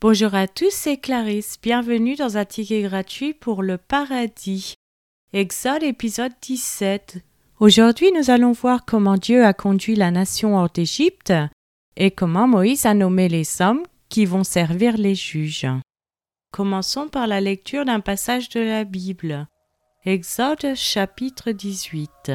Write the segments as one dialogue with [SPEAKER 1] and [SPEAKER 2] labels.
[SPEAKER 1] Bonjour à tous, c'est Clarisse. Bienvenue dans un ticket gratuit pour le paradis. Exode épisode 17. Aujourd'hui, nous allons voir comment Dieu a conduit la nation hors d'Égypte et comment Moïse a nommé les hommes qui vont servir les juges. Commençons par la lecture d'un passage de la Bible. Exode chapitre 18.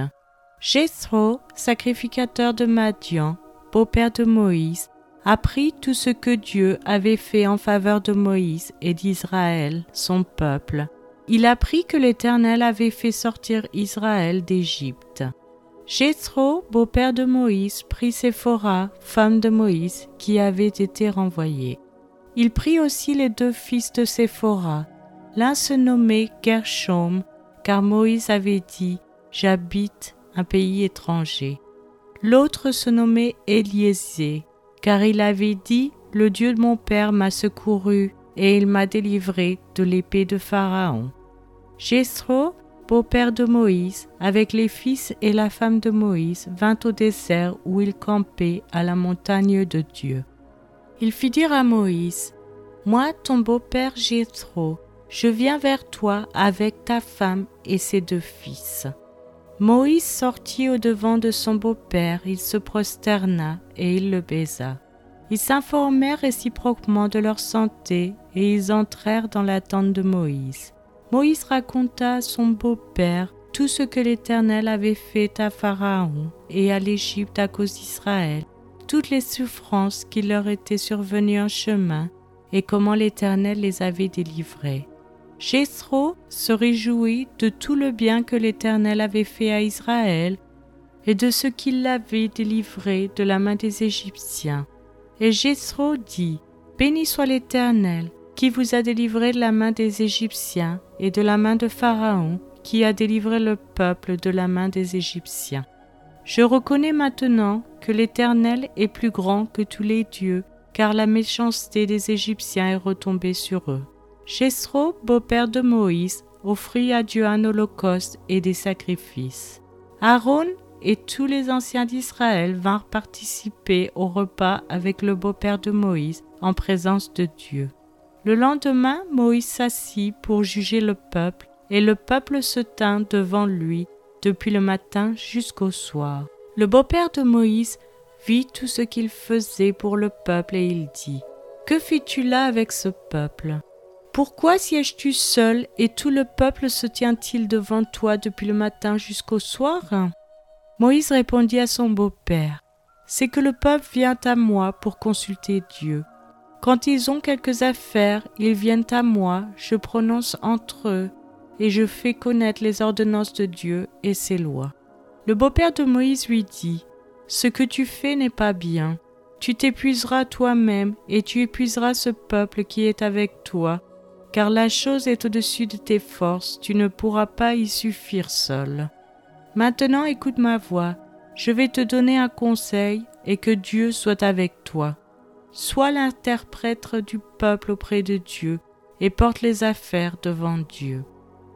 [SPEAKER 1] Jéthro, sacrificateur de Madian, beau-père de Moïse, apprit tout ce que Dieu avait fait en faveur de Moïse et d'Israël, son peuple. Il apprit que l'Éternel avait fait sortir Israël d'Égypte. Jéthro, beau-père de Moïse, prit Séphora, femme de Moïse, qui avait été renvoyée. Il prit aussi les deux fils de Séphora. L'un se nommait Gershom, car Moïse avait dit J'habite un pays étranger. L'autre se nommait Éliésée, car il avait dit, Le Dieu de mon Père m'a secouru, et il m'a délivré de l'épée de Pharaon. Jéthro, beau-père de Moïse, avec les fils et la femme de Moïse, vint au désert où il campait à la montagne de Dieu. Il fit dire à Moïse, Moi, ton beau-père Jéthro, je viens vers toi avec ta femme et ses deux fils. Moïse sortit au-devant de son beau-père, il se prosterna et il le baisa. Ils s'informèrent réciproquement de leur santé et ils entrèrent dans la tente de Moïse. Moïse raconta à son beau-père tout ce que l'Éternel avait fait à Pharaon et à l'Égypte à cause d'Israël, toutes les souffrances qui leur étaient survenues en chemin et comment l'Éternel les avait délivrés. Jéthro se réjouit de tout le bien que l'Éternel avait fait à Israël et de ce qu'il l'avait délivré de la main des Égyptiens. Et Jéthro dit, Béni soit l'Éternel, qui vous a délivré de la main des Égyptiens et de la main de Pharaon, qui a délivré le peuple de la main des Égyptiens. Je reconnais maintenant que l'Éternel est plus grand que tous les dieux, car la méchanceté des Égyptiens est retombée sur eux. Jéthro, beau-père de Moïse, offrit à Dieu un holocauste et des sacrifices. Aaron et tous les anciens d'Israël vinrent participer au repas avec le beau-père de Moïse en présence de Dieu. Le lendemain, Moïse s'assit pour juger le peuple, et le peuple se tint devant lui depuis le matin jusqu'au soir. Le beau-père de Moïse vit tout ce qu'il faisait pour le peuple et il dit, Que fis-tu là avec ce peuple? Pourquoi sièges-tu seul et tout le peuple se tient-il devant toi depuis le matin jusqu'au soir? Moïse répondit à son beau-père, C'est que le peuple vient à moi pour consulter Dieu. Quand ils ont quelques affaires, ils viennent à moi, je prononce entre eux, et je fais connaître les ordonnances de Dieu et ses lois. Le beau-père de Moïse lui dit, Ce que tu fais n'est pas bien. Tu t'épuiseras toi-même, et tu épuiseras ce peuple qui est avec toi, car la chose est au-dessus de tes forces, tu ne pourras pas y suffire seul. Maintenant écoute ma voix, je vais te donner un conseil, et que Dieu soit avec toi. Sois l'interprète du peuple auprès de Dieu, et porte les affaires devant Dieu.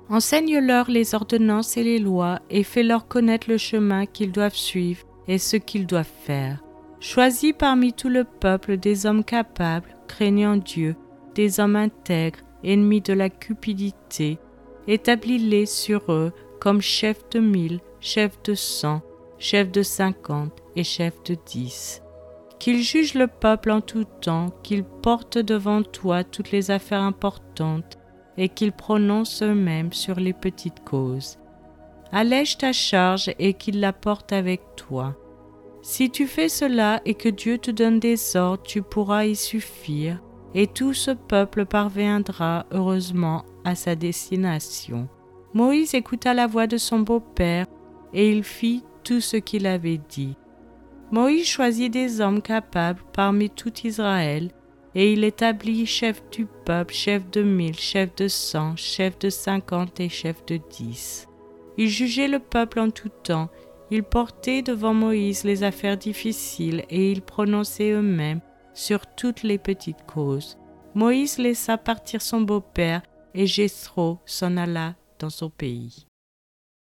[SPEAKER 1] Enseigne-leur les ordonnances et les lois, et fais-leur connaître le chemin qu'ils doivent suivre et ce qu'ils doivent faire. Choisis parmi tout le peuple des hommes capables, craignant Dieu, des hommes intègres, ennemis de la cupidité, établis-les sur eux comme chefs de mille, chefs de cent, chefs de cinquante et chefs de dix. Qu'ils jugent le peuple en tout temps, qu'ils portent devant toi toutes les affaires importantes, et qu'ils prononcent eux-mêmes sur les petites causes. Allège ta charge et qu'ils la portent avec toi. Si tu fais cela et que Dieu te donne des ordres, tu pourras y suffire, et tout ce peuple parviendra heureusement à sa destination. Moïse écouta la voix de son beau-père, et il fit tout ce qu'il avait dit. Moïse choisit des hommes capables parmi tout Israël, et il établit chef du peuple, chef de mille, chef de cent, chef de cinquante et chef de dix. Il jugeait le peuple en tout temps, il portait devant Moïse les affaires difficiles, et ils prononçaient eux-mêmes sur toutes les petites causes. Moïse laissa partir son beau-père et Jéthro s'en alla dans son pays.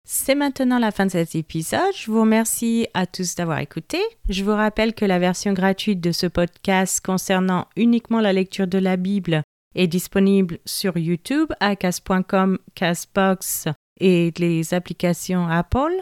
[SPEAKER 1] C'est maintenant la fin de cet épisode. Je vous remercie à tous d'avoir écouté. Je vous rappelle que la version gratuite de ce podcast concernant uniquement la lecture de la Bible est disponible sur YouTube à cas.com, Casbox et les applications Apple.